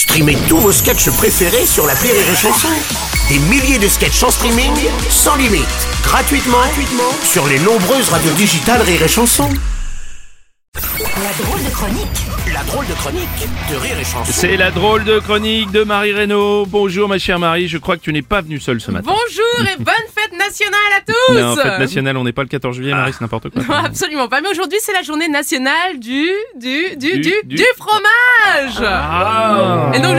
Streamez tous vos sketchs préférés sur la Rire et Chanson. Des milliers de sketchs en streaming, sans limite, gratuitement, gratuitement sur les nombreuses radios digitales Rire et Chanson. La drôle de chronique, la drôle de chronique de Rire et Chanson. C'est la drôle de chronique de Marie Reynaud. Bonjour ma chère Marie, je crois que tu n'es pas venue seule ce matin. Bonjour et bonne fête nationale à tous Non, fête nationale, on n'est pas le 14 juillet, Marie, c'est n'importe quoi. Non, absolument pas. Mais aujourd'hui, c'est la journée nationale du, du, du, Du- du, fromage. Ah. Et donc,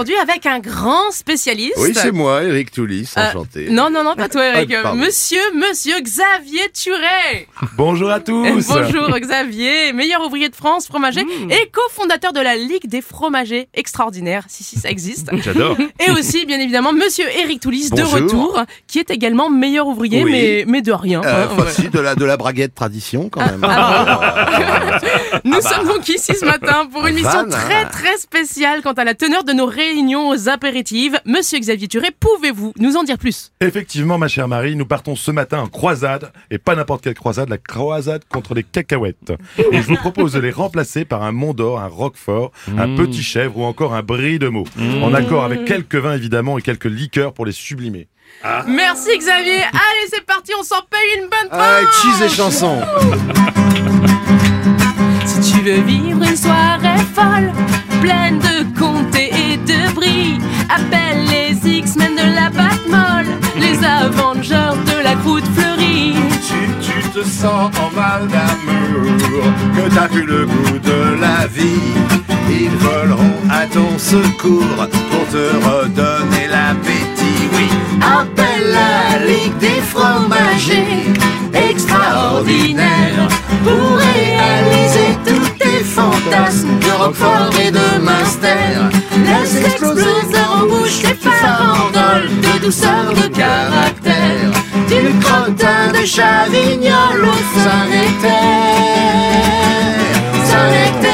aujourd'hui avec un grand spécialiste. Oui, c'est moi, Eric Toulis, Euh, enchanté. non, non, non, pas toi, Eric. Ah, monsieur, monsieur Xavier Turet. Bonjour à tous. Bonjour, Xavier, meilleur ouvrier de France, fromager Mmh. et cofondateur de la Ligue des fromagers extraordinaires. Si, si, ça existe. J'adore. Et aussi, bien évidemment, monsieur Eric Toulis de retour, qui est également meilleur ouvrier, Oui. mais, mais de rien. Euh, hein, ouais. si, de la, de la braguette tradition, quand même. Nous sommes donc ici ce matin pour une mission très très spéciale quant à la teneur de nos réunions aux apéritives. Monsieur Xavier Turet, pouvez-vous nous en dire plus? Effectivement, ma chère Marie, nous partons ce matin en croisade, et pas n'importe quelle croisade, la croisade contre les cacahuètes. Et je vous propose de les remplacer par un Mont d'Or, un Roquefort, un Petit Chèvre ou encore un Brie de Meaux. En accord avec quelques vins évidemment et quelques liqueurs pour les sublimer. Merci Xavier. Allez, c'est parti, on s'en paye une bonne Ah, tranche. cheese et chanson. Si tu veux vivre une soirée folle, pleine de comtés et te sens en mal d'amour, que t'as plus le goût de la vie. Ils voleront à ton secours pour te redonner l'appétit. Oui, appelle la Ligue des fromagers extraordinaire pour réaliser tous tes fantasmes de Roquefort et de Munster. Laisse exploser en bouche tes farandoles de douceur de Chavignol Saint-Nectaire. Saint-Nectaire.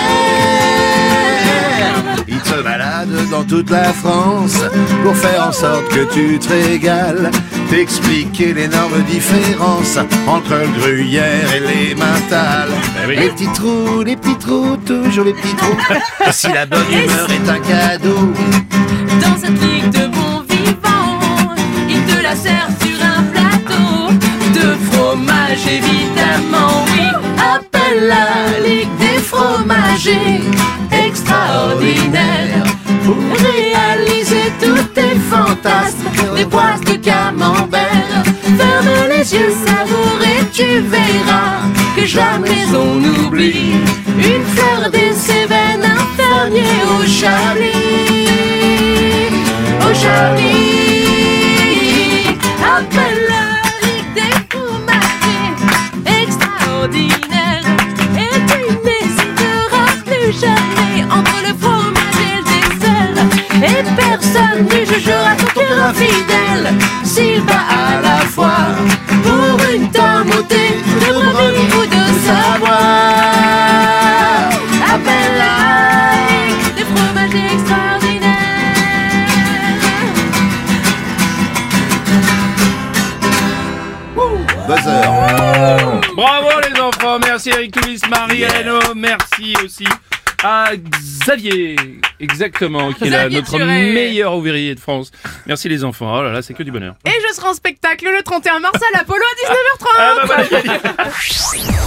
Il te balade dans toute la France pour faire en sorte que tu te régales. T'expliquer l'énorme différence entre le gruyère et les mentales. oui. Les petits trous, les petits trous, toujours les petits trous. Si la bonne humeur est un cadeau, oui. appelle la Ligue des fromagers extraordinaire pour réaliser tous tes fantasmes, des boîtes de camembert. Ferme les yeux, savoure et tu verras que jamais on n'oublie une fleur des Cévennes, un fermier au Chablis, au Chablis. Et tu n'hésiteras plus jamais entre le fromage et le dessert. Et personne ne jugera ton cœur infidèle S'il bat à la fois Pour une tomotée de brebis ou de savoir? Appelle la Des fromagers extraordinaires. Bravo les enfants, merci Eric Toulis, Marie Reynaud, merci aussi à Xavier, exactement, qui est là, notre meilleur ouvrier de France. Merci les enfants, oh là là, c'est que du bonheur. Et je serai en spectacle le 31 mars à l'Apollo à 19h30. Ah bah voilà,